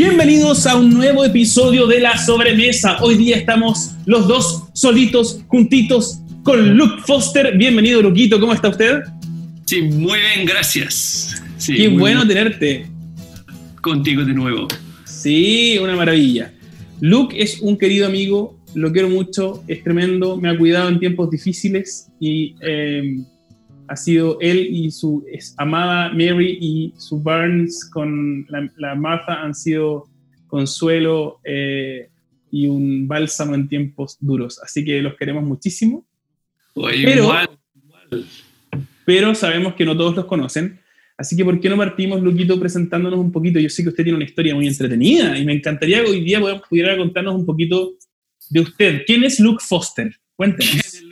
Bienvenidos a un nuevo episodio de La Sobremesa. Hoy día estamos los dos solitos, juntitos, con Luke Foster. Bienvenido, Luquito. ¿Cómo está usted? Sí, muy bien, gracias. Sí, Qué bueno bien. tenerte. Contigo de nuevo. Sí, una maravilla. Luke es un querido amigo, lo quiero mucho, es tremendo, me ha cuidado en tiempos difíciles y eh, ha sido él y su amada Mary y su Barnes con la, la Martha han sido consuelo eh, y un bálsamo en tiempos duros. Así que los queremos muchísimo, Oye, Pero- igual, igual. pero sabemos que no todos los conocen. Así que, ¿por qué no partimos, Luquito, presentándonos un poquito? Yo sé que usted tiene una historia muy entretenida y me encantaría que hoy día pudiera contarnos un poquito de usted. ¿Quién es Luke Foster? Cuéntenos.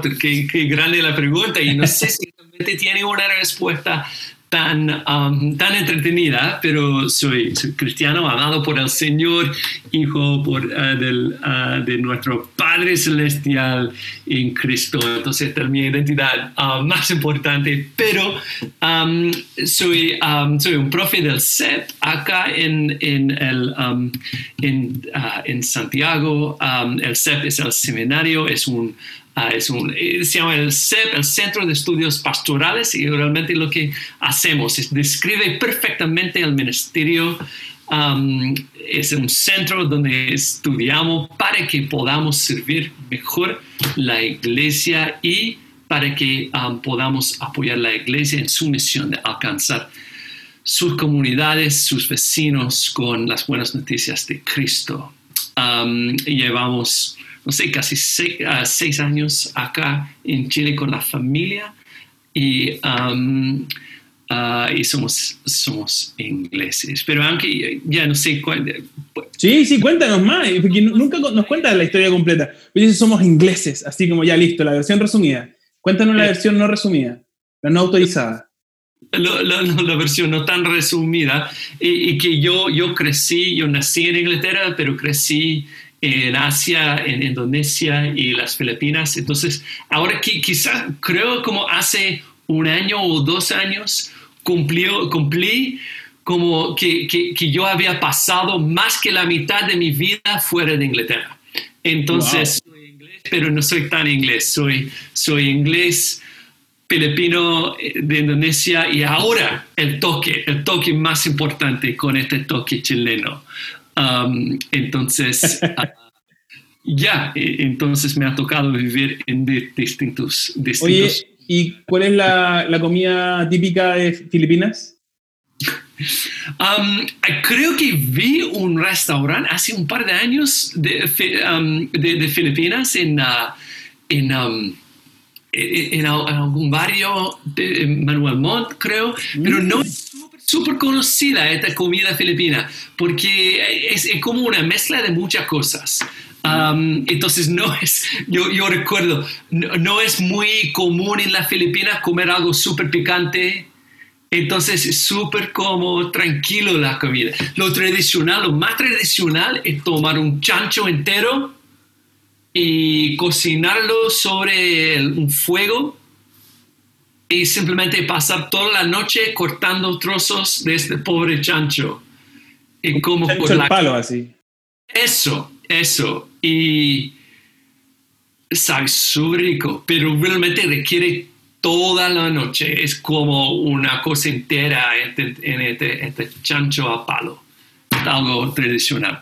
Qué, qué grande la pregunta y no sé si realmente tiene una respuesta tan, um, tan entretenida, pero soy, soy cristiano, amado por el Señor, hijo por, ah, del, ah, de nuestro Padre Celestial en Cristo. Entonces, esta es mi identidad ah, más importante, pero um, soy, um, soy un profe del CEP acá en, en, el, um, en, ah, en Santiago. Um, el CEP es el seminario, es un Ah, es un, eh, se llama el CEP, el Centro de Estudios Pastorales, y realmente lo que hacemos es describe perfectamente el ministerio. Es un centro donde estudiamos para que podamos servir mejor la iglesia y para que podamos apoyar la iglesia en su misión de alcanzar sus comunidades, sus vecinos con las buenas noticias de Cristo. Llevamos, no sé, casi seis, ah, seis años acá en Chile con la familia y, um, ah, y somos, somos ingleses. Pero aunque ya no sé cuál, Sí, sí, cuéntanos más, porque nunca nos cuentas la historia completa. Pero somos ingleses, así como ya listo, la versión resumida. Cuéntanos la versión no resumida, la no autorizada. lo- la versión no tan resumida, y, y que yo, yo crecí, yo nací en Inglaterra, pero crecí en Asia, en Indonesia y las Filipinas. Entonces, ahora quizás creo como hace un año o dos años cumplió, cumplí como que, que, que yo había pasado más que la mitad de mi vida fuera de Inglaterra. Entonces, soy inglés, pero no soy tan inglés, soy, soy inglés filipino eh, de Indonesia y ahora el toque, el toque más importante con este toque chileno. Um, entonces, ah, ya, eh, entonces me ha tocado vivir en di- distintos, Oye, distintos. ¿y cuál es la, la comida típica de Filipinas? Um, creo que vi un restaurante hace un par de años de, um, de, de Filipinas en, ah, en, um, en, en al- en algún barrio de Manuel Montt, creo, pero no es súper- conocida esta comida filipina porque es, como una mezcla de muchas cosas. Entonces no es, yo, recuerdo, no, es muy común en las Filipinas comer algo súper picante. Entonces es súper como tranquilo la comida. Lo tradicional, lo más tradicional es tomar un chancho entero y cocinarlo sobre un fuego y simplemente pasar toda la noche cortando trozos de este pobre chancho. Y como Chancho por el la palo, así. eso, eso. Y sabe súper rico, pero realmente requiere toda la noche. Es como una cosa entera este- en este, este chancho a palo. Algo tradicional.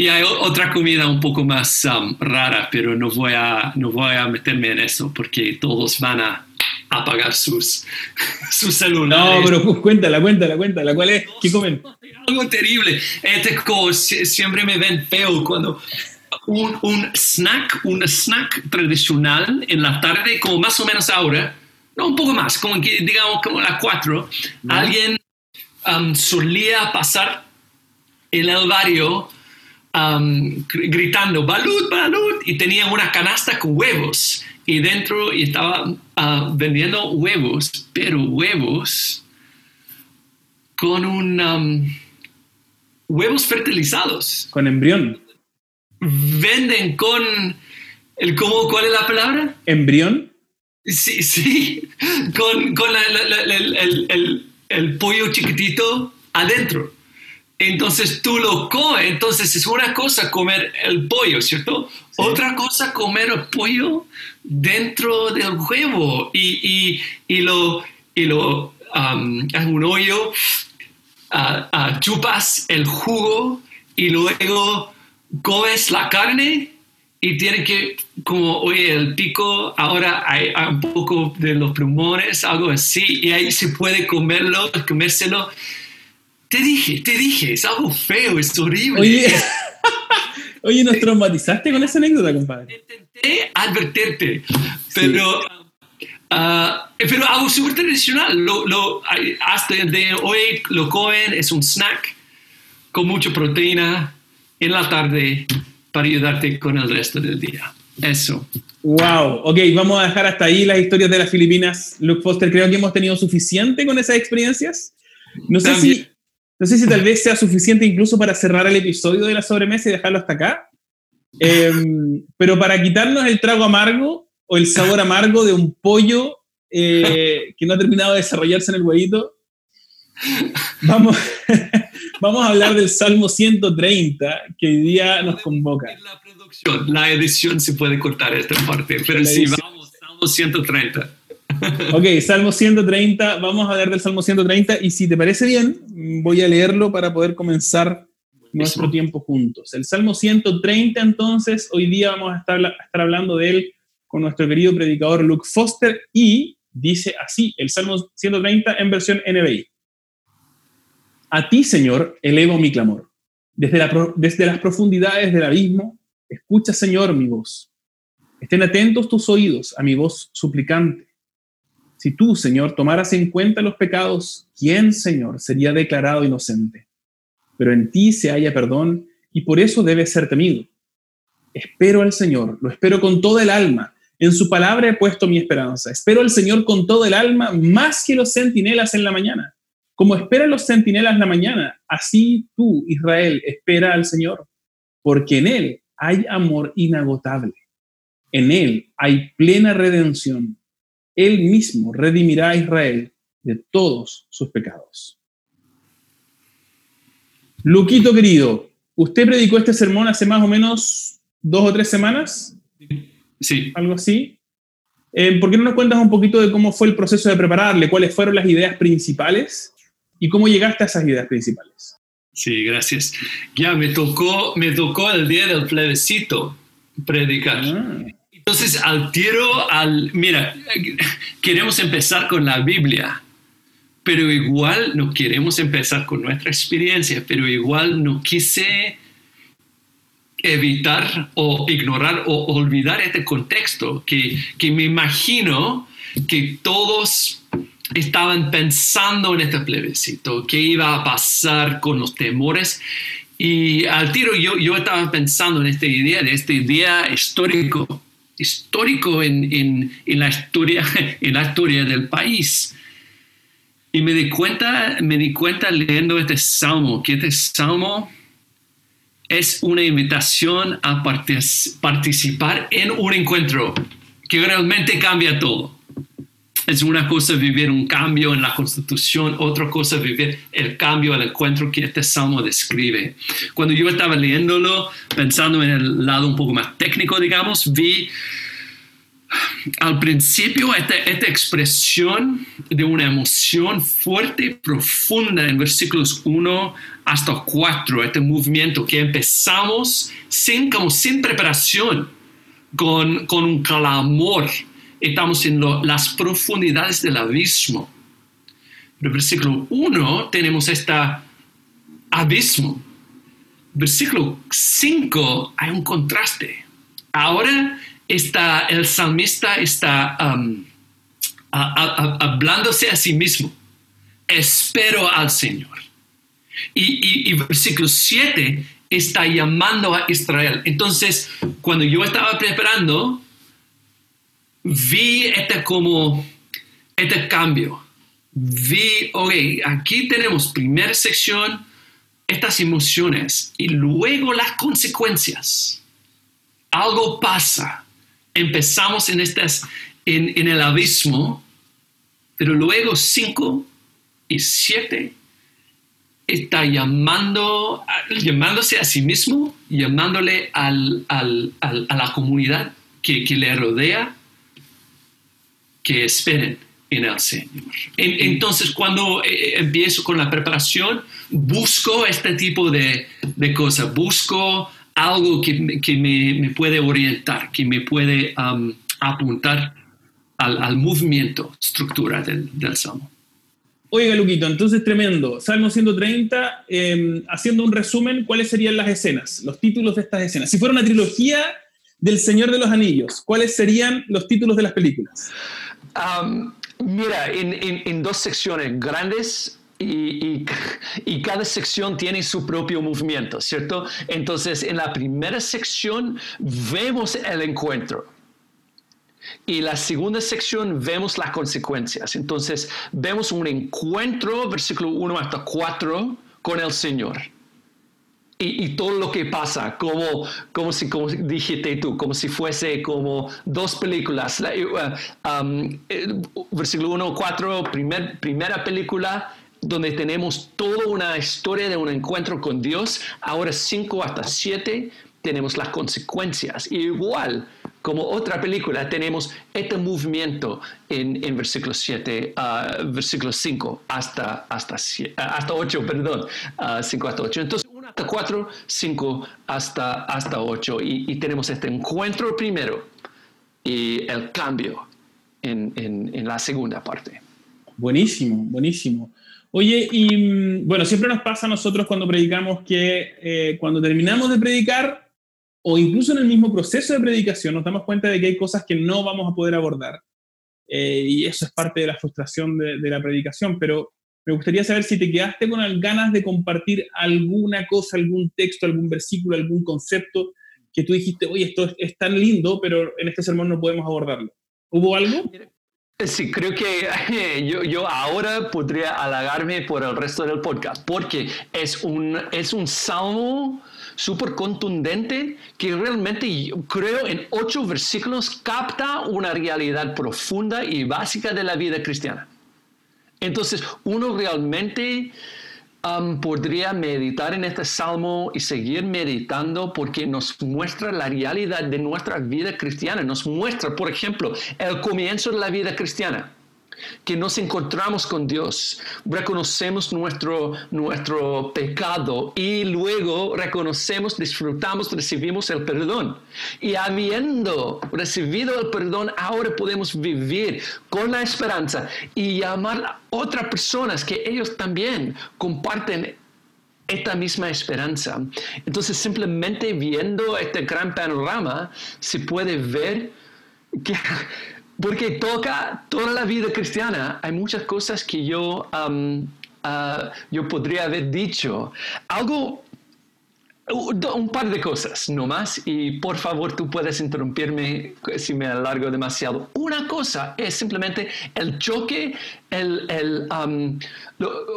Y hay otra comida un poco más um, rara, pero no voy, a, no voy a meterme en eso porque todos van a apagar sus, sus celulares. No, pero cu- cuéntala, cuéntala, cuéntala. ¿Cuál es? ¿Qué comen? algo terrible. Este es como si- siempre me ven feo cuando un, un snack, un snack tradicional en la tarde, como más o menos ahora, no un poco más, como que digamos como a las 4, alguien um, solía pasar en el barrio um, gr- gritando balud, balud, y tenía una canasta con huevos y dentro y estaba ah, vendiendo huevos, pero huevos con un um, huevos fertilizados. Con embrión. Venden con el cómo, ¿cuál es la palabra? ¿Embrión? Sí, sí, con, con la- la- la- la- el, el- el pollo chiquitito adentro. Entonces tú lo comes. Entonces es una cosa comer el pollo, ¿cierto? Otra cosa comer el pollo dentro del huevo y, lo, y lo um, en un hoyo, chupas el jugo y luego comes la carne y tiene que, como, oye, el pico, ahora hay, un poco de los pulmones, algo así, y ahí se puede comerlo, comérselo. Te dije, te dije, es algo feo, es horrible. Oye, oye ¿nos traumatizaste con esa anécdota, compadre? Intenté advertirte, pero... Ah, pero algo súper tradicional, lo, lo, hasta de hoy lo comen, es un snack con mucha proteína en la tarde para ayudarte con el resto del día. Eso. Wow, ok, vamos a dejar hasta ahí las historias de las Filipinas. Luke Foster, creo que hemos tenido suficiente con esas experiencias. No sé, si, no sé si tal vez sea suficiente incluso para cerrar el episodio de la sobremesa y dejarlo hasta acá. Em, pero para quitarnos el trago amargo o el sabor amargo de un pollo eh, que no ha terminado de desarrollarse en el huevito, vamos, Vamos a hablar del Salmo 130 que hoy día nos convoca. La producción, la edición se puede cortar esta parte, pero sí, vamos, Salmo 130. Ok, Salmo 130, vamos a hablar del Salmo 130 y si te parece bien, voy a leerlo para poder comenzar nuestro tiempo juntos. El Salmo 130, entonces, hoy día vamos a estar, a estar hablando de él con nuestro querido predicador Luke Foster y dice así, el Salmo 130 en versión NBI. A ti, Señor, elevo mi clamor. Desde, desde las profundidades del abismo, escucha, Señor, mi voz. Estén atentos tus oídos a mi voz suplicante. Si tú, Señor, tomaras en cuenta los pecados, ¿quién, Señor, sería declarado inocente? Pero en ti se halla perdón y por eso debe ser temido. Espero al Señor, lo espero con toda el alma. En su palabra he puesto mi esperanza. Espero al Señor con todo el alma, más que los centinelas en la mañana. Como esperan los centinelas la mañana, así tú, Israel, espera al Señor, porque en Él hay amor inagotable. En Él hay plena redención. Él mismo redimirá a Israel de todos sus pecados. Luquito querido, usted predicó este sermón hace más o menos dos o tres semanas. Sí. Algo así. Eh, ¿Por qué no nos cuentas un poquito de cómo fue el proceso de prepararle? ¿Cuáles fueron las ideas principales? ¿Y cómo llegaste a esas ideas principales? Sí, gracias. Ya me tocó, me tocó el día del plebiscito predicar. Ah. Entonces, al tiro, al, mira, queremos empezar con la Biblia, pero igual no queremos empezar con nuestra experiencia, pero igual no quise evitar o ignorar o olvidar este contexto que, que me imagino que todos estaban pensando en este plebiscito, qué iba a pasar con los temores. Y al tiro yo, yo estaba pensando en esta idea, de este día histórico, histórico en, en, en, la historia, en la historia del país. Y me di cuenta, me di cuenta leyendo este salmo, que este salmo es una invitación a participar en un encuentro que realmente cambia todo. Es una cosa vivir un cambio en la constitución, otra cosa vivir el cambio, el encuentro que este salmo describe. Cuando yo estaba leyéndolo, pensando en el lado un poco más técnico, digamos, vi al principio esta, esta expresión de una emoción fuerte, profunda en versículos 1 hasta 4, este movimiento que empezamos sin, como sin preparación, con, con un clamor estamos en las profundidades del abismo. En versículo 1 tenemos este abismo. Versículo 5 hay un contraste. Ahora está, el salmista está um, hablándose a sí mismo. Espero al Señor. Y, y, y versículo 7 está llamando a Israel. Entonces, cuando yo estaba preparando, vi este como, este cambio. Vi, ok, aquí tenemos primera sección, estas emociones y luego las consecuencias. Algo pasa. Empezamos en, estas, en, en el abismo, pero luego cinco y siete está llamando, llamándose a sí mismo, llamándole al, al, a la comunidad que, que, le rodea, que esperen en el Señor. entonces, cuando eh, empiezo con la preparación, busco este tipo de, de cosas, busco algo que, que me, me, puede orientar, que me puede apuntar al, al, movimiento, estructura del, del Salmo. Oiga, Luquito, entonces tremendo. Salmo 130, em, haciendo un resumen, ¿cuáles serían las escenas, los títulos de estas escenas? Si fuera una trilogía del Señor de los Anillos, ¿cuáles serían los títulos de las películas? mira, en, dos secciones grandes y, y, cada sección tiene su propio movimiento, ¿cierto? Entonces, en la primera sección vemos el encuentro y la segunda sección vemos las consecuencias. Entonces vemos un encuentro, versículo 1 hasta 4, con el Señor. Y, todo lo que pasa, como, como si, como dijiste tú, como si fuese como dos películas. Uh, um, versículo 1, 4, primer, primera película, donde tenemos toda una historia de un encuentro con Dios. Ahora 5 hasta 7 tenemos las consecuencias. igual, como otra película, tenemos este movimiento en, en versículo 7, uh, versículo 5 hasta, hasta, hasta 8, perdón, 5 uh, hasta 8. Entonces, 1 hasta 4, 5 hasta, hasta 8. Y, y, tenemos este encuentro primero y el cambio en, en, en la segunda parte. Buenísimo, buenísimo. Oye, y mm, bueno, siempre nos pasa a nosotros cuando predicamos que eh, cuando terminamos de predicar, o incluso en el mismo proceso de predicación nos damos cuenta de que hay cosas que no vamos a poder abordar. Eh, y eso es parte de la frustración de, la predicación, pero me gustaría saber si te quedaste con ganas de compartir alguna cosa, algún texto, algún versículo, algún concepto que tú dijiste, oye, esto es, tan lindo, pero en este sermón no podemos abordarlo. ¿Hubo algo? Sí, creo que yo, yo, ahora podría halagarme por el resto del podcast, porque es un, es un salmo súper contundente que realmente creo en ocho versículos capta una realidad profunda y básica de la vida cristiana. Entonces, uno realmente um, podría meditar en este salmo y seguir meditando porque nos muestra la realidad de nuestra vida cristiana. Nos muestra, por ejemplo, el comienzo de la vida cristiana que nos encontramos con Dios, reconocemos nuestro, nuestro pecado y luego reconocemos, disfrutamos, recibimos el perdón. Y habiendo recibido el perdón, ahora podemos vivir con la esperanza y llamar a otras personas que ellos también comparten esta misma esperanza. Entonces, simplemente viendo este gran panorama, se puede ver que porque toca toda la vida cristiana. Hay muchas cosas que yo, um, uh, yo podría haber dicho. Algo, un par de cosas no más. Y por favor, tú puedes interrumpirme si me alargo demasiado. Una cosa es simplemente el choque, el, el um,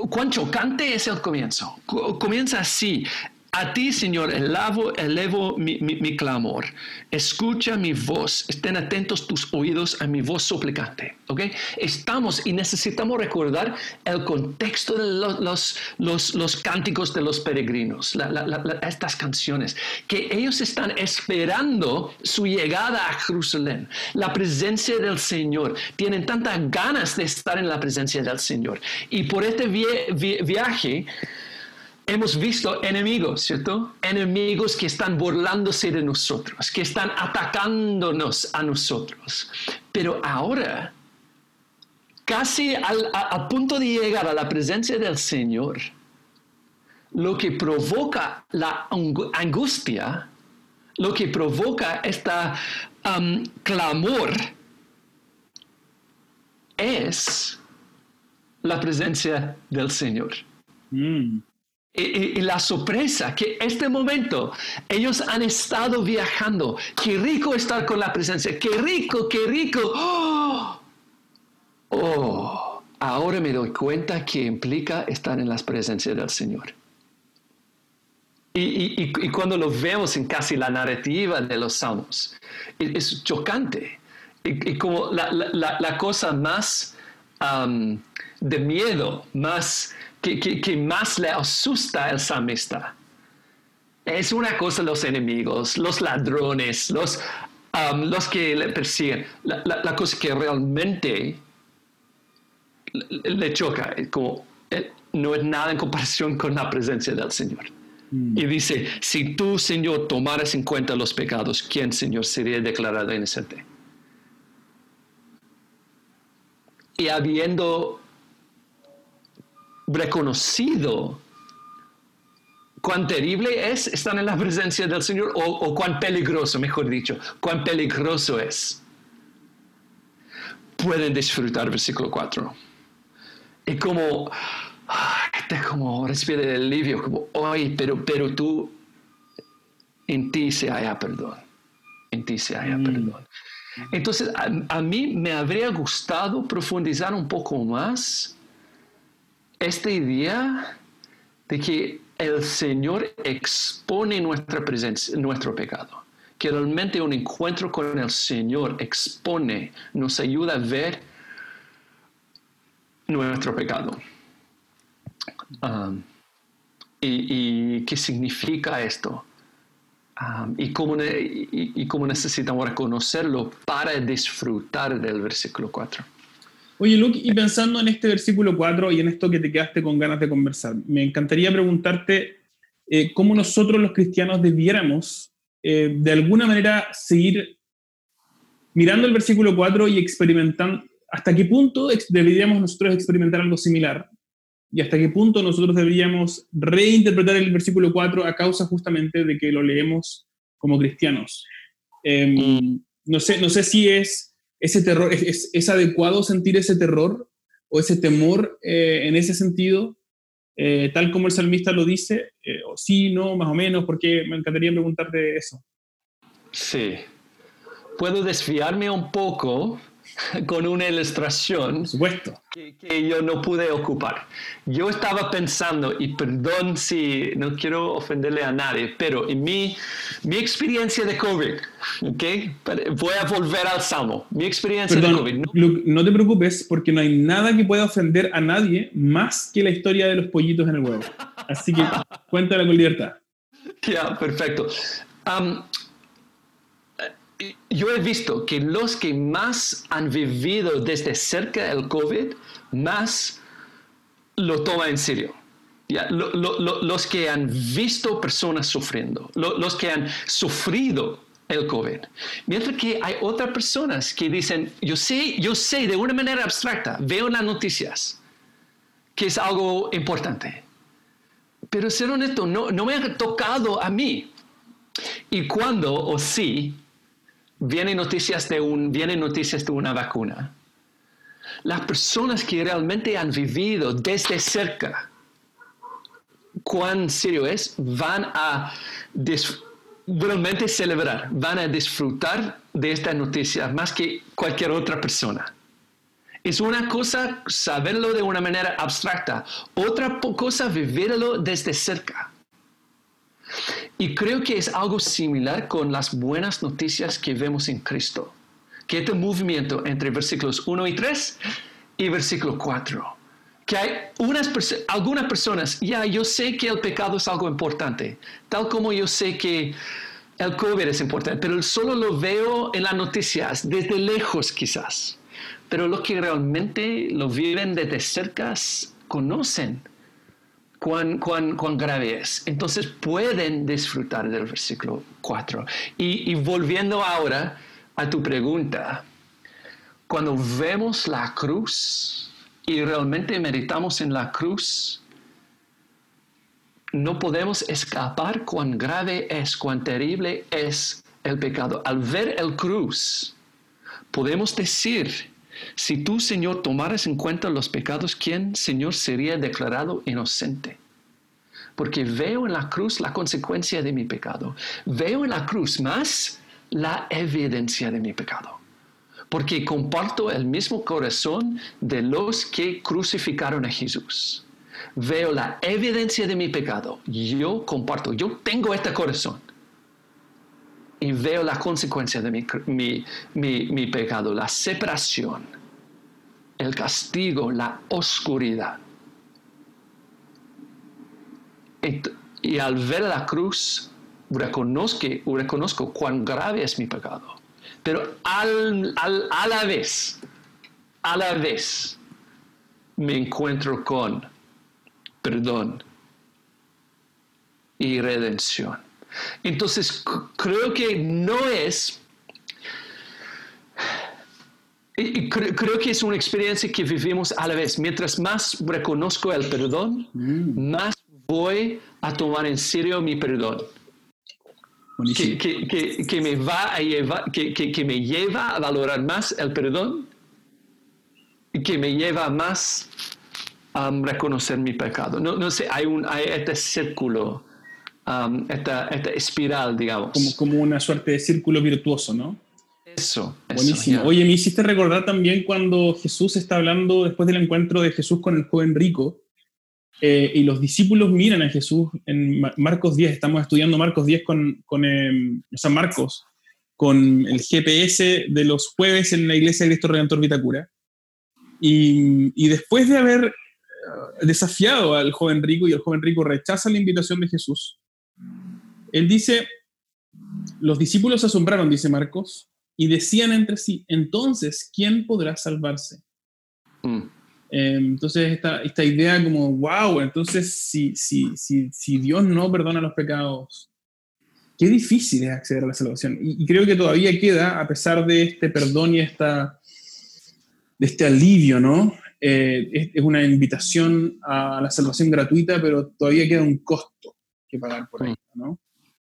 cuán chocante es el comienzo. Comienza así. A ti, Señor, elevo, elevo mi, mi, clamor. Escucha mi voz. Estén atentos tus oídos a mi voz suplicante. ¿okay? Estamos y necesitamos recordar el contexto de los, los, los, cánticos de los peregrinos, estas canciones, que ellos están esperando su llegada a Jerusalén, la presencia del Señor. Tienen tantas ganas de estar en la presencia del Señor. Y por este viaje, hemos visto enemigos, ¿cierto? Enemigos que están burlándose de nosotros, que están atacándonos a nosotros. Pero ahora, casi al, a, punto de llegar a la presencia del Señor, lo que provoca la angustia, lo que provoca este clamor, es la presencia del Señor. Mm. Y, la sorpresa que este momento ellos han estado viajando. Qué rico estar con la presencia. Qué rico, qué rico. Oh, oh ahora me doy cuenta que implica estar en la presencia del Señor. Y, y, cuando lo vemos en casi la narrativa de los salmos, es, chocante. Y, como la, la, cosa más de miedo, más que, más le asusta al salmista. Es una cosa los enemigos, los ladrones, los, um, los que le persiguen. La, cosa que realmente le choca, como, eh, no es nada en comparación con la presencia del Señor. Mm. Y dice, si tú, Señor, tomaras en cuenta los pecados, ¿quién, Señor, sería declarado inocente? Y habiendo reconocido cuán terrible es estar en la presencia del Señor o, cuán peligroso, mejor dicho, cuán peligroso es. Pueden disfrutar versículo 4. Y como, este como respira el alivio, como, oye, pero, pero tú, en ti se haya perdón. En ti se haya mm. perdón. Entonces, a mí me habría gustado profundizar un poco más esta idea de que el Señor expone nuestra presencia, nuestro pecado, que realmente un encuentro con el Señor expone, nos ayuda a ver nuestro pecado. Um, y, qué significa esto? Um, y, cómo, y cómo necesitamos reconocerlo para disfrutar del versículo 4. Oye, Luke, y pensando en este versículo 4 y en esto que te quedaste con ganas de conversar, me encantaría preguntarte eh, cómo nosotros los cristianos debiéramos eh, de alguna manera seguir mirando el versículo 4 y experimentando, hasta qué punto deberíamos nosotros experimentar algo similar y hasta qué punto nosotros deberíamos reinterpretar el versículo 4 a causa justamente de que lo leemos como cristianos. Mm. no, sé, no sé si es ese terror, ¿es, adecuado sentir ese terror o ese temor eh, en ese sentido, eh, tal como el salmista lo dice? Eh, o sí, no, más o menos, porque me encantaría preguntarte eso. Sí. Puedo desviarme un poco con una ilustración supuesto. Que, yo no pude ocupar. Yo estaba pensando, y perdón si no quiero ofenderle a nadie, pero en mi, mi experiencia de COVID, ¿okay? voy a volver al Salmo, mi experiencia de COVID. ¿no? no te preocupes porque no hay nada que pueda ofender a nadie más que la historia de los pollitos en el huevo. Así que cuéntala con libertad. Ya, perfecto. Um, yo he visto que los que más han vivido desde cerca el COVID, más lo toman en serio. los que han visto personas sufriendo, los que han sufrido el COVID. Mientras que hay otras personas que dicen, yo sé, yo sé de una manera abstracta, veo las noticias, que es algo importante. Pero ser honesto, no, no me ha tocado a mí. Y cuando, o sí, vienen noticias de, un, vienen noticias de una vacuna. Las personas que realmente han vivido desde cerca cuán serio es, van a realmente celebrar, van a disfrutar de esta noticia más que cualquier otra persona. Es una cosa saberlo de una manera abstracta, otra cosa vivirlo desde cerca. Y creo que es algo similar con las buenas noticias que vemos en Cristo, que este movimiento entre versículos 1 y 3 y versículo 4. Que hay unas algunas personas, ya yo sé que el pecado es algo importante, tal como yo sé que el COVID es importante, pero solo lo veo en las noticias, desde lejos quizás. Pero los que realmente lo viven desde cerca conocen cuán, cuán, cuán grave es. Entonces pueden disfrutar del versículo 4. Y, y volviendo ahora a tu pregunta, cuando vemos la cruz y realmente meditamos en la cruz, no podemos escapar cuán grave es, cuán terrible es el pecado. Al ver el cruz, podemos decir si tú, Señor, tomaras en cuenta los pecados, ¿quién, Señor, sería declarado inocente? Porque veo en la cruz la consecuencia de mi pecado. Veo en la cruz más la evidencia de mi pecado. Porque comparto el mismo corazón de los que crucificaron a Jesús. Veo la evidencia de mi pecado. Yo comparto, yo tengo este corazón y veo la consecuencia de mi, pecado, la separación, el castigo, la oscuridad. y al ver la cruz, reconozco, reconozco cuán grave es mi pecado. Pero al, a la vez, a la vez, me encuentro con perdón y redención. Entonces, creo que no es creo, que es una experiencia que vivimos a la vez. Mientras más reconozco el perdón, mm. más voy a tomar en serio mi perdón. Que, me va a llevar, que, me lleva a valorar más el perdón y que me lleva más a reconocer mi pecado. No, no sé, hay, un, hay este círculo, um, esta, esta, espiral, digamos. Como, como una suerte de círculo virtuoso, ¿no? Eso. Buenísimo. Oye, me hiciste recordar también cuando Jesús está hablando después del encuentro de Jesús con el joven rico eh, y los discípulos miran a Jesús en Marcos 10. Estamos estudiando Marcos 10 con, con em, San Marcos, con el GPS de los jueves en la iglesia de Cristo Redentor Vitacura. Y, y después de haber eh, desafiado al joven rico y el joven rico rechaza la invitación de Jesús, él dice, los discípulos se asombraron, dice Marcos, y decían entre sí, entonces, ¿quién podrá salvarse? Mm. Em, entonces, esta, esta, idea como, wow, entonces, si, si, si, si, Dios no perdona los pecados, qué difícil es acceder a la salvación. Y, creo que todavía queda, a pesar de este perdón y esta, de este alivio, ¿no? Eh, es, es, una invitación a la salvación gratuita, pero todavía queda un costo que pagar por ello, ¿no?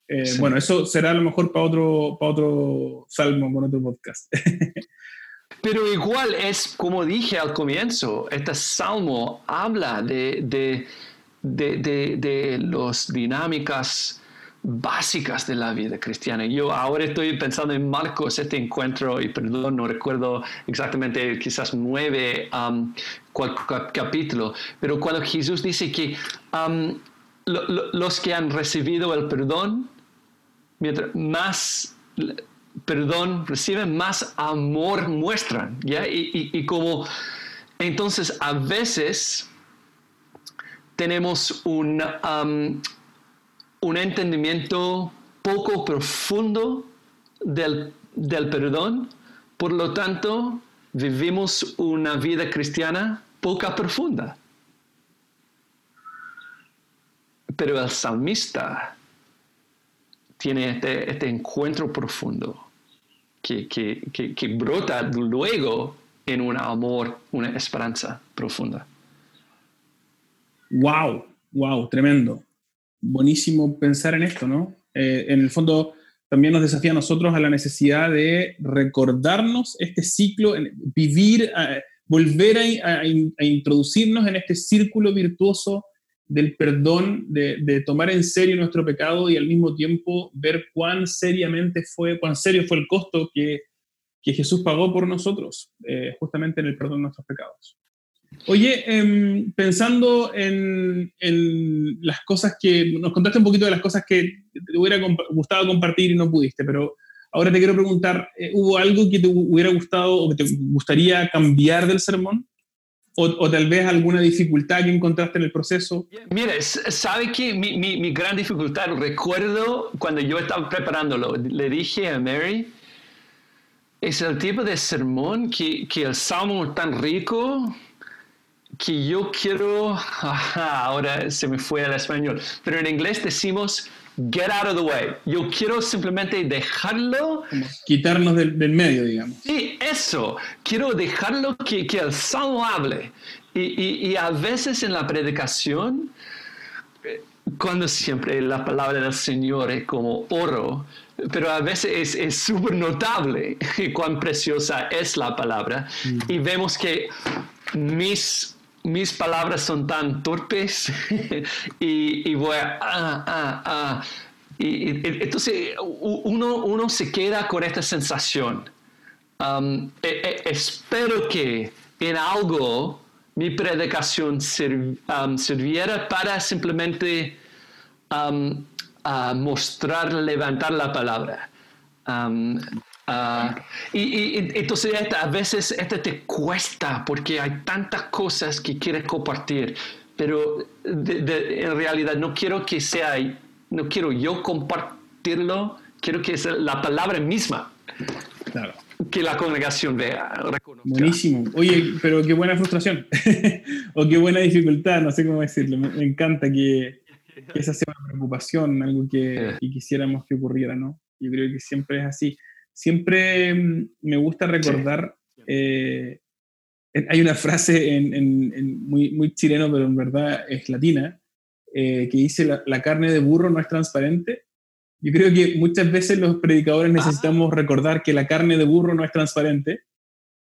Eh, bueno, eso será a lo mejor para otro, para otro salmo, con otro podcast. Pero igual es, como dije al comienzo, este salmo habla de, de, de, de, las dinámicas básicas de la vida cristiana. Yo ahora estoy pensando en Marcos, este encuentro, y perdón, no recuerdo exactamente, quizás nueve um, capítulo, pero cuando Jesús dice que um, los que han recibido el perdón, mientras más perdón reciben, más amor muestran, ¿ya? Y, como, entonces a veces tenemos un, um, un entendimiento poco profundo del, del perdón, por lo tanto vivimos una vida cristiana poca profunda. Pero el salmista tiene este, este encuentro profundo que, que, que, brota luego en un amor, una esperanza profunda. Wow, wow, tremendo. Buenísimo pensar en esto, ¿no? Eh, en el fondo también nos desafía a nosotros a la necesidad de recordarnos este ciclo, vivir, volver a, a, introducirnos en este círculo virtuoso del perdón, de, tomar en serio nuestro pecado y al mismo tiempo ver cuán seriamente fue, cuán serio fue el costo que, Jesús pagó por nosotros, eh, justamente en el perdón de nuestros pecados. Oye, em, pensando en, las cosas que, nos contaste un poquito de las cosas que te hubiera gustado compartir y no pudiste, pero ahora te quiero preguntar, eh, ¿hubo algo que te hubiera gustado o que te gustaría cambiar del sermón? O, tal vez alguna dificultad que encontraste en el proceso? Mire, ¿sabe que mi, mi, mi, gran dificultad? Recuerdo cuando yo estaba preparándolo, le dije a Mary, es el tipo de sermón que, que el salmo es tan rico que yo quiero, ahora se me fue al español, pero en inglés decimos get out of the way. Yo quiero simplemente dejarlo. quitarnos del, del, medio, digamos. Sí, eso. Quiero dejarlo que, que el salmo hable. Y, y, y, a veces en la predicación, cuando siempre la palabra del Señor es como oro, pero a veces es súper notable cuán preciosa es la palabra. Mm. Y vemos que mis mis palabras son tan torpes y, voy a... Ah, ah, ah. Y, entonces uno, uno se queda con esta sensación. Um, e, e, espero que en algo mi predicación um, sirviera para simplemente um, mostrar, levantar la palabra. Ah, y, entonces a veces esto te cuesta porque hay tantas cosas que quieres compartir, pero en realidad no quiero que sea, no quiero yo compartirlo, quiero que sea la palabra misma. Claro. Que la congregación vea, reconozca. Buenísimo. Oye, pero qué buena frustración. o qué buena dificultad, no sé cómo decirlo. Me, encanta que, esa sea una preocupación, algo que quisiéramos que ocurriera, ¿no? Yo creo que siempre es así. Siempre mm, me gusta recordar eh, hay una frase en, muy, muy chileno, pero en verdad es latina, eh, que dice la, carne de burro no es transparente. Yo creo que muchas veces los predicadores necesitamos ah. recordar que la carne de burro no es transparente.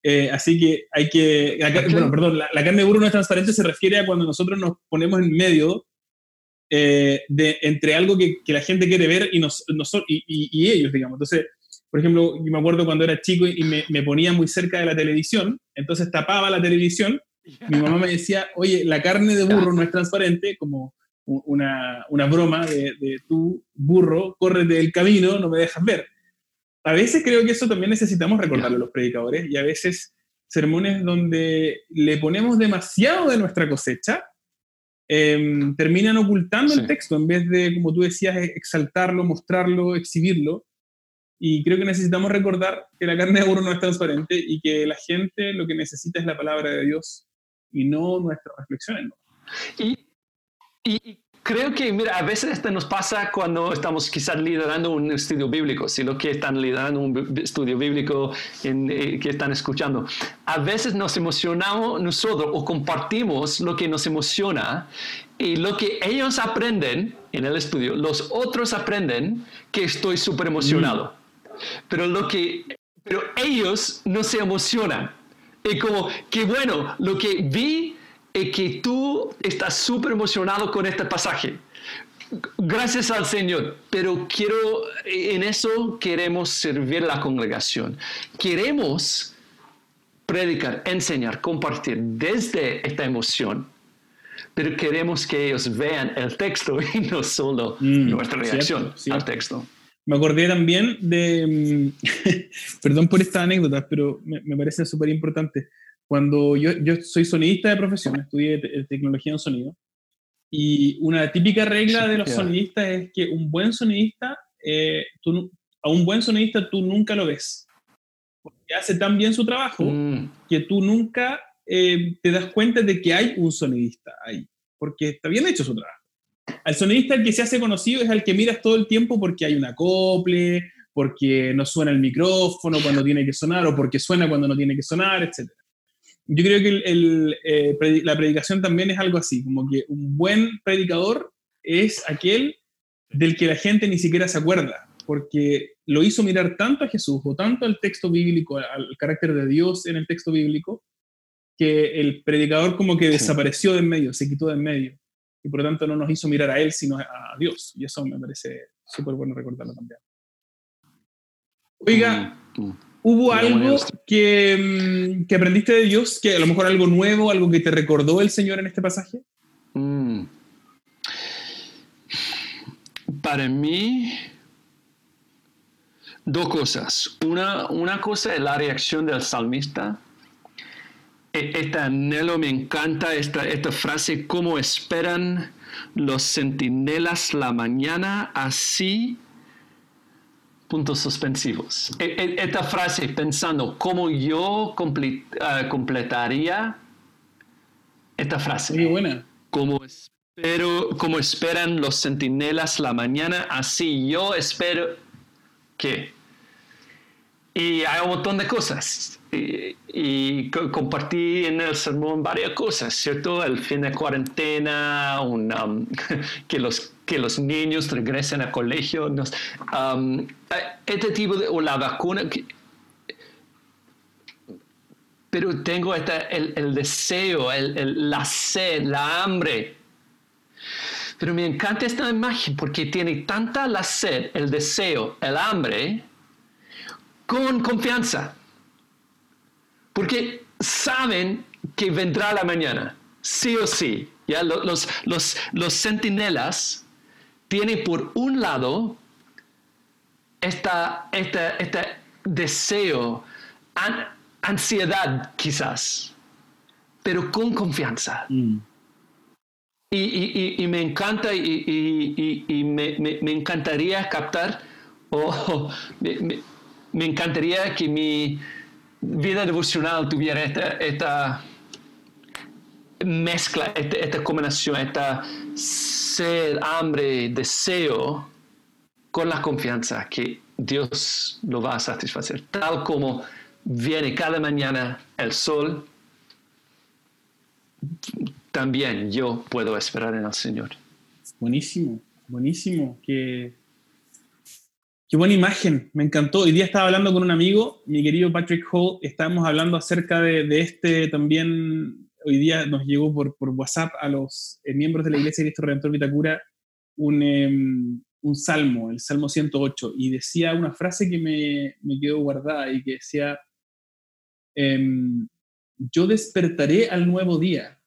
Eh, así que hay que... bueno, perdón, la, carne de burro no es transparente se refiere a cuando nosotros nos ponemos en medio de, entre algo que, que, la gente quiere ver y, nos, y, y, ellos, digamos. Entonces, por ejemplo, yo me acuerdo cuando era chico y me, me, ponía muy cerca de la televisión, entonces tapaba la televisión, mi mamá me decía, oye, la carne de burro no es transparente, como una, una broma de, de tu burro, corre del camino, no me dejas ver. A veces creo que eso también necesitamos recordarlo a los predicadores y a veces sermones donde le ponemos demasiado de nuestra cosecha, em, terminan ocultando el texto en vez de, como tú decías, exaltarlo, mostrarlo, exhibirlo. Y creo que necesitamos recordar que la carne de burro no es transparente y que la gente lo que necesita es la palabra de Dios y no nuestras reflexiones. Y, y, creo que, mira, a veces esto nos pasa cuando estamos quizás liderando un estudio bíblico, si lo que están liderando un estudio bíblico en, eh, que están escuchando. A veces nos emocionamos nosotros o compartimos lo que nos emociona y lo que ellos aprenden en el estudio, los otros aprenden que estoy súper emocionado. Mm. Pero lo que, pero ellos no se emocionan. Es como, que bueno, lo que vi es que tú estás súper emocionado con este pasaje. Gracias al Señor, pero quiero, en eso queremos servir la congregación. Queremos predicar, enseñar, compartir desde esta emoción, pero queremos que ellos vean el texto y no solo mm, nuestra reacción al texto. Me acordé también de, perdón por esta anécdota, pero me, parece súper importante. Cuando yo, yo soy sonidista de profesión, estudié tecnología en sonido, y una típica regla de los sonidistas es que un buen sonidista, eh, tú, a un buen sonidista tú nunca lo ves, porque hace tan bien su trabajo mm. que tú nunca eh, te das cuenta de que hay un sonidista ahí, porque está bien hecho su trabajo. Al sonidista el que se hace conocido es el que miras todo el tiempo porque hay un acople, porque no suena el micrófono cuando tiene que sonar o porque suena cuando no tiene que sonar, etc. Yo creo que eh, la predicación también es algo así, como que un buen predicador es aquel del que la gente ni siquiera se acuerda, porque lo hizo mirar tanto a Jesús o tanto al texto bíblico, al carácter de Dios en el texto bíblico, que el predicador como que desapareció de en medio, se quitó de en medio y por lo tanto no nos hizo mirar a Él, sino a Dios. Y eso me parece súper bueno recordarlo también. Oiga, mm, mm. ¿Hubo algo que, mm, que, aprendiste de Dios, que a lo mejor algo nuevo, algo que te recordó el Señor en este pasaje? Para mí, dos cosas. Una, una cosa es la reacción del salmista este anhelo me encanta, esta, esta frase, cómo esperan los centinelas la mañana, así, puntos suspensivos. E, e, esta frase, pensando cómo yo ah, completaría esta frase. Muy buena. Como, espero, como esperan los centinelas la mañana, así yo espero que. Y hay un montón de cosas y, compartí en el sermón varias cosas, ¿cierto? El fin de cuarentena, um, que, los, que los niños regresen al colegio, um, este tipo de, o la vacuna. pero tengo el, el, deseo, el, la sed, la hambre. Pero me encanta esta imagen porque tiene tanta la sed, el deseo, el hambre, con confianza porque saben que vendrá la mañana, sí o sí. ¿ya? Los, los, los, centinelas tienen por un lado esta, este deseo, ansiedad quizás, pero con confianza. Mm. y, me encanta y, me, encantaría captar o me, encantaría que mi vida devocional tuviera esta, mezcla, esta, esta, combinación, esta sed, hambre, deseo con la confianza que Dios lo va a satisfacer, tal como viene cada mañana el sol también yo puedo esperar en el Señor. Buenísimo, buenísimo. Qué, qué buena imagen, me encantó. Hoy día estaba hablando con un amigo, mi querido Patrick Hall, estábamos hablando acerca de, este también, hoy día nos llegó por, WhatsApp a los eh, miembros de la Iglesia de Cristo Redentor Vitacura un, em, un salmo, el Salmo 108, y decía una frase que me, me quedó guardada y que decía, em, yo despertaré al nuevo día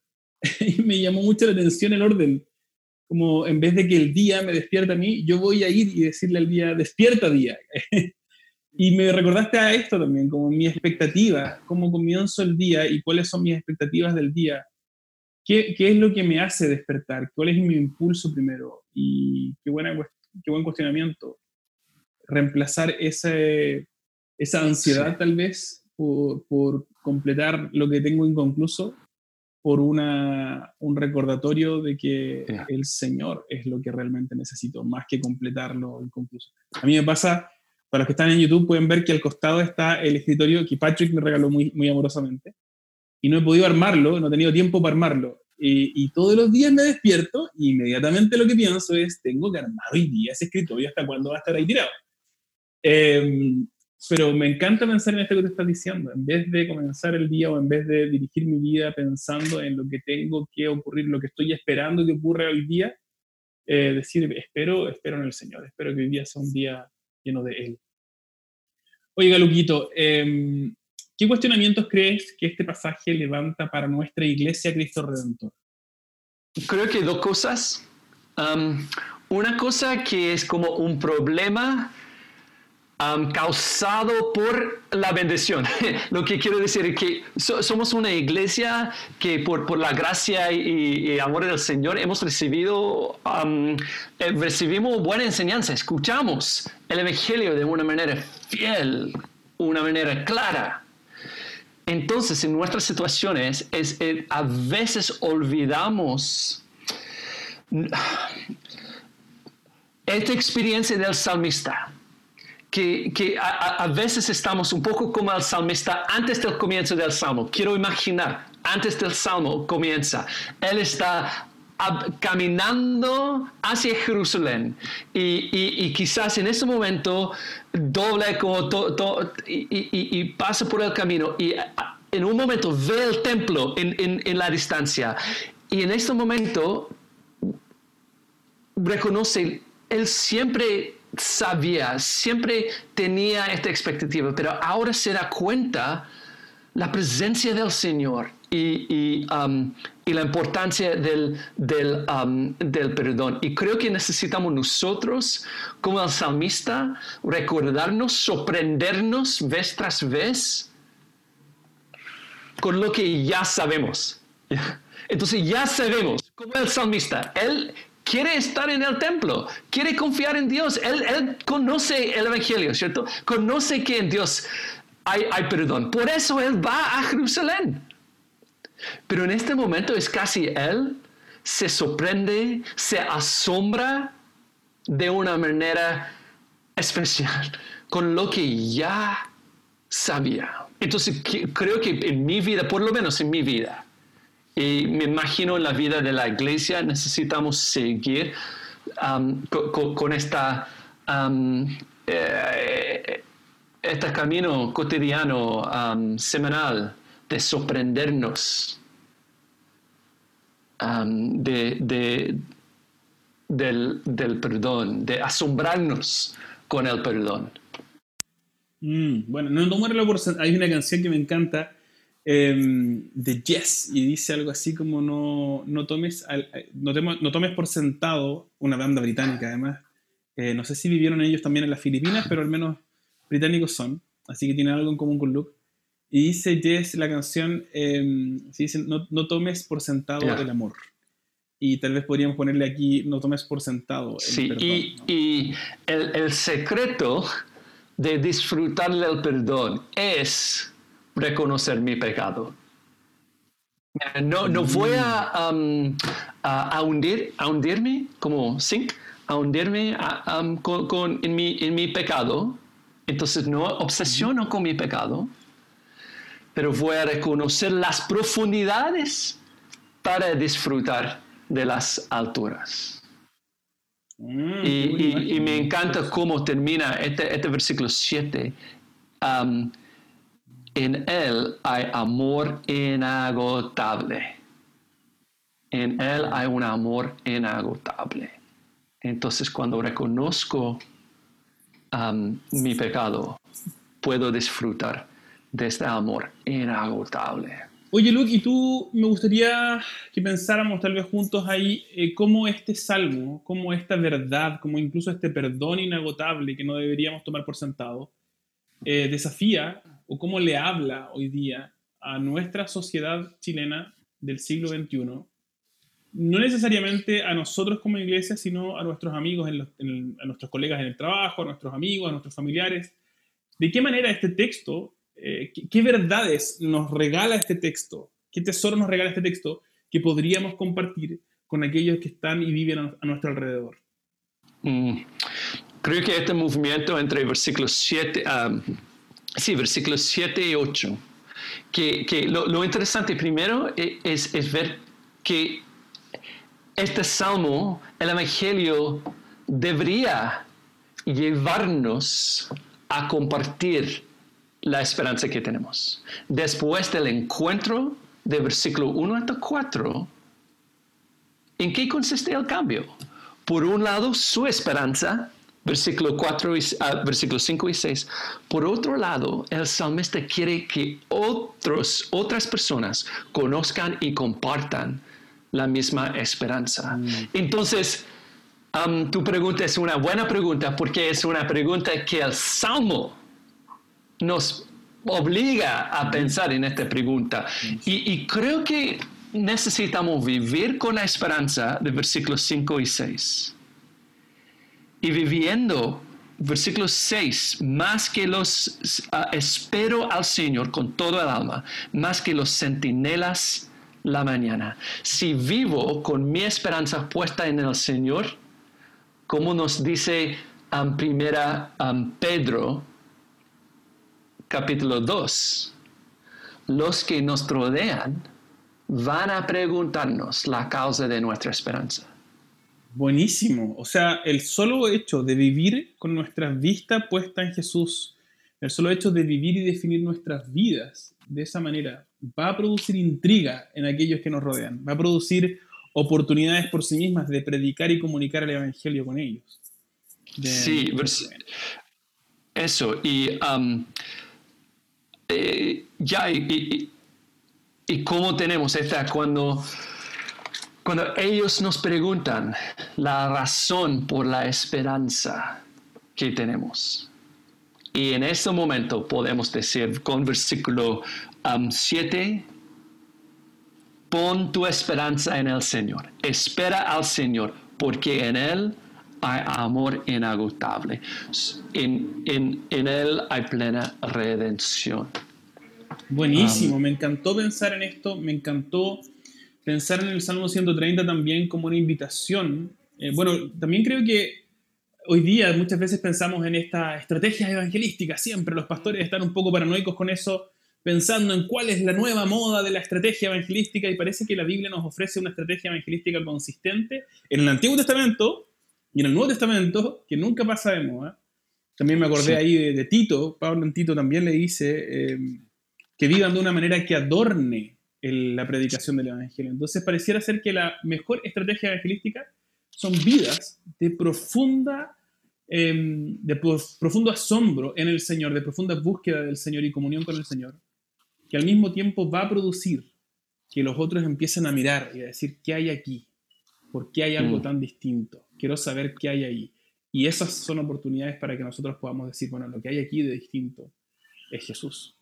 y me llamó mucho la atención el orden. Como en vez de que el día me despierta a mí, yo voy a ir y decirle al día, despierta día. y me recordaste a esto también, como mi expectativa, cómo comienzo el día y cuáles son mis expectativas del día. ¿Qué, qué es lo que me hace despertar? ¿Cuál es mi impulso primero? Y qué, buena, qué buen cuestionamiento. Reemplazar ese, esa ansiedad tal vez por, por completar lo que tengo inconcluso por una, un recordatorio de que el Señor es lo que realmente necesito, más que completarlo inconcluso. A mí me pasa, para los que están en YouTube pueden ver que al costado está el escritorio que Patrick me regaló muy, muy amorosamente, y no he podido armarlo, no he tenido tiempo para armarlo. Y, todos los días me despierto y inmediatamente lo que pienso es, tengo que armar hoy día ese escritorio hasta cuándo va a estar ahí tirado. Eh, pero me encanta pensar en esto que te estás diciendo. En vez de comenzar el día o en vez de dirigir mi vida pensando en lo que tengo que ocurrir, lo que estoy esperando que ocurra hoy día, eh, decir, espero, espero en el Señor, espero que hoy día sea un día lleno de Él. Oiga, Luquito, em, ¿qué cuestionamientos crees que este pasaje levanta para nuestra iglesia Cristo Redentor? Creo que dos cosas. una cosa que es como un problema causado por la bendición. Lo que quiero decir es que somos una iglesia que por, por la gracia y, amor del Señor hemos recibido, eh, recibimos buena enseñanza, escuchamos el Evangelio de una manera fiel, una manera clara. Entonces, en nuestras situaciones, es, eh, a veces olvidamos esta experiencia del salmista que, a, veces estamos un poco como el salmista antes del comienzo del salmo. Quiero imaginar, antes del salmo comienza, él está caminando hacia Jerusalén y, quizás en ese momento doble como y, pasa por el camino y en un momento ve el templo en, en la distancia y en ese momento reconoce, él siempre sabía, siempre tenía esta expectativa, pero ahora se da cuenta la presencia del Señor y, um, la importancia del, um, del, perdón. Y creo que necesitamos nosotros, como el salmista, recordarnos, sorprendernos vez tras vez con lo que ya sabemos. Entonces ya sabemos, como el salmista, él quiere estar en el templo, quiere confiar en Dios. Él, conoce el Evangelio, ¿cierto? Conoce que en Dios hay, hay, perdón. Por eso Él va a Jerusalén. Pero en este momento es casi Él se sorprende, se asombra de una manera especial con lo que ya sabía. Entonces creo que en mi vida, por lo menos en mi vida, y me imagino en la vida de la iglesia necesitamos seguir um, con, esta, um, eh, este camino cotidiano, um, semanal, de sorprendernos de, del, perdón, de asombrarnos con el perdón. Mm, bueno, no, no hay una canción que me encanta de Yes y dice algo así como no, no tomes, no, no, tomes por sentado, una banda británica además, eh, no sé si vivieron ellos también en las Filipinas, pero al menos británicos son, así que tienen algo en común con Luke. Y dice Yes la canción, eh, dice, no, no, tomes por sentado el amor. y tal vez podríamos ponerle aquí, no tomes por sentado. El Sí, perdón, y, ¿no? y el, el secreto de disfrutar del perdón es reconocer mi pecado. No, no voy a, um, a, a hundir, a hundirme como zinc, a hundirme a- um, con, con- en, mi, en mi pecado. Entonces no obsesiono con mi pecado, pero voy a reconocer las profundidades para disfrutar de las alturas. Mm, Y, y- me encanta cómo termina este, este versículo 7. Um, en él hay amor inagotable. En él hay un amor inagotable. Entonces cuando reconozco um, mi pecado, puedo disfrutar de este amor inagotable. Oye, Luke, y tú me gustaría que pensáramos tal vez juntos ahí eh, cómo este salmo, cómo esta verdad, cómo incluso este perdón inagotable que no deberíamos tomar por sentado, eh, desafía o cómo le habla hoy día a nuestra sociedad chilena del siglo XXI, no necesariamente a nosotros como iglesia, sino a nuestros amigos, a nuestros colegas en el trabajo, a nuestros amigos, a nuestros familiares. ¿De qué manera este texto, eh, qué, verdades nos regala este texto, qué tesoro nos regala este texto que podríamos compartir con aquellos que están y viven a, a nuestro alrededor? Mm. Creo que este movimiento entre versículos 7, um, sí, versículos 7 y 8, que, que lo, lo interesante primero e- es, es ver que este salmo, el Evangelio, debería llevarnos a compartir la esperanza que tenemos. Después del encuentro de versículo 1 hasta 4, ¿En qué consiste el cambio? Por un lado, su esperanza, versículo, 4 y, ah, versículo 5 y 6. Por otro lado, el salmista quiere que otros, otras personas conozcan y compartan la misma esperanza. Entonces, um, tu pregunta es una buena pregunta porque es una pregunta que el salmo nos obliga a pensar en esta pregunta. Y, y creo que necesitamos vivir con la esperanza de versículos 5 y 6. Y viviendo, versículo 6, más que los, ah, espero al Señor con todo el alma, más que los centinelas la mañana. Si vivo con mi esperanza puesta en el Señor, como nos dice en primera Pedro, capítulo 2, los que nos rodean van a preguntarnos la causa de nuestra esperanza. Buenísimo. O sea, el solo hecho de vivir con nuestra vista puesta en Jesús, el solo hecho de vivir y definir nuestras vidas de esa manera, va a producir intriga en aquellos que nos rodean, va a producir oportunidades por sí mismas de predicar y comunicar el Evangelio con ellos. De- Sí, vers- eso. Y um, eh, ya, y, y- y cómo tenemos esta cuando, cuando ellos nos preguntan la razón por la esperanza que tenemos. Y en ese momento podemos decir con versículo 7, pon tu esperanza en el Señor, espera al Señor, porque en Él hay amor inagotable, en, en, en Él hay plena redención. Buenísimo, me encantó pensar en esto, me encantó pensar en el Salmo 130 también como una invitación. Eh, bueno, también creo que hoy día muchas veces pensamos en esta estrategia evangelística, siempre los pastores están un poco paranoicos con eso, pensando en cuál es la nueva moda de la estrategia evangelística y parece que la Biblia nos ofrece una estrategia evangelística consistente en el Antiguo Testamento y en el Nuevo Testamento que nunca pasa de moda. También me acordé Sí. ahí de, de Tito, Pablo en Tito también le dice... eh, que vivan de una manera que adorne el- la predicación del Evangelio. Entonces pareciera ser que la mejor estrategia evangelística son vidas de profunda, em, de prof- profundo asombro en el Señor, de profunda búsqueda del Señor y comunión con el Señor, que al mismo tiempo va a producir que los otros empiecen a mirar y a decir, ¿qué hay aquí? ¿Por qué hay algo Mm. tan distinto? Quiero saber qué hay ahí. Y esas son oportunidades para que nosotros podamos decir, bueno, lo que hay aquí de distinto es Jesús.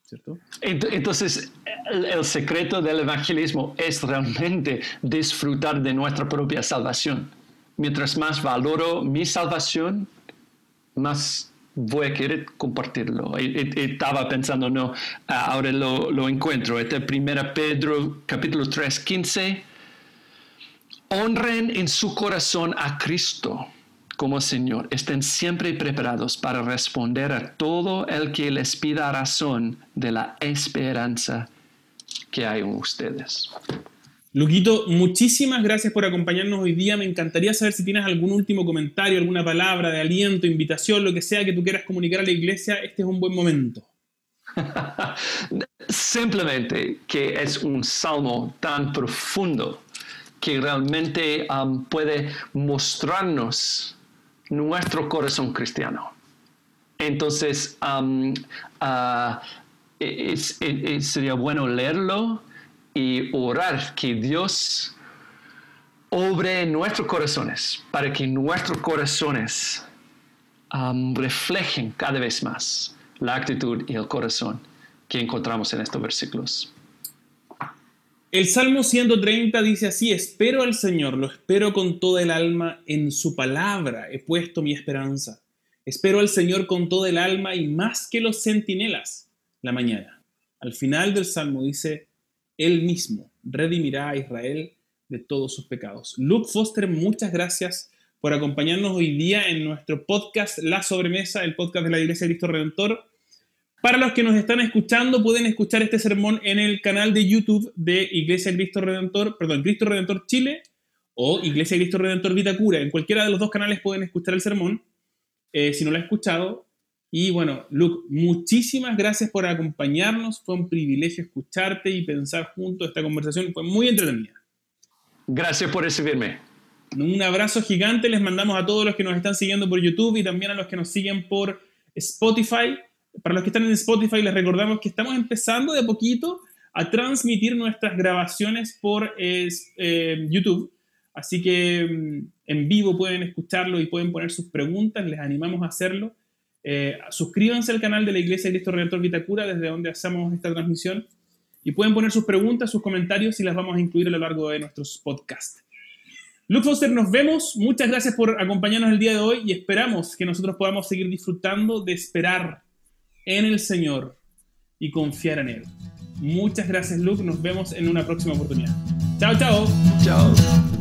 Entonces, el, secreto del evangelismo es realmente disfrutar de nuestra propia salvación. Mientras más valoro mi salvación, más voy a querer compartirlo. Estaba pensando, no, ahora lo, encuentro. Este es 1 Pedro capítulo 3, 15. Honren en su corazón a Cristo como Señor. Estén siempre preparados para responder a todo el que les pida razón de la esperanza que hay en ustedes. Luquito, muchísimas gracias por acompañarnos hoy día. Me encantaría saber si tienes algún último comentario, alguna palabra de aliento, invitación, lo que sea que tú quieras comunicar a la iglesia. Este es un buen momento. Simplemente que es un salmo tan profundo que realmente um, puede mostrarnos nuestro corazón cristiano. Entonces, um, uh, sería bueno leerlo y orar que Dios obre nuestros corazones para que nuestros corazones reflejen cada vez más la actitud y el corazón que encontramos en estos versículos. El Salmo 130 dice así, espero al Señor, lo espero con toda el alma, en su palabra he puesto mi esperanza. Espero al Señor con toda el alma y más que los centinelas la mañana. Al final del Salmo dice, él mismo redimirá a Israel de todos sus pecados. Luke Foster, muchas gracias por acompañarnos hoy día en nuestro podcast La Sobremesa, el podcast de la Iglesia de Cristo Redentor. Para los que nos están escuchando, pueden escuchar este sermón en el canal de YouTube de Iglesia Cristo Redentor, perdón, Cristo Redentor Chile o Iglesia Cristo Redentor Vitacura. En cualquiera de los dos canales pueden escuchar el sermón. Eh, si no lo ha escuchado, y bueno, Luke, muchísimas gracias por acompañarnos. Fue un privilegio escucharte y pensar juntos esta conversación. Fue muy entretenida. Gracias por recibirme. Un abrazo gigante. Les mandamos a todos los que nos están siguiendo por YouTube y también a los que nos siguen por Spotify. Para los que están en Spotify, les recordamos que estamos empezando de poquito a transmitir nuestras grabaciones por eh, YouTube. Así que mm, en vivo pueden escucharlo y pueden poner sus preguntas. Les animamos a hacerlo. Eh, suscríbanse al canal de la Iglesia de Cristo Redentor Vitacura, desde donde hacemos esta transmisión, y pueden poner sus preguntas, sus comentarios y las vamos a incluir a lo largo de nuestros podcasts. Luke Foster, nos vemos. Muchas gracias por acompañarnos el día de hoy y esperamos que nosotros podamos seguir disfrutando de esperar en el Señor y confiar en Él. Muchas gracias, Luke. Nos vemos en una próxima oportunidad. Chao, chao. Chao.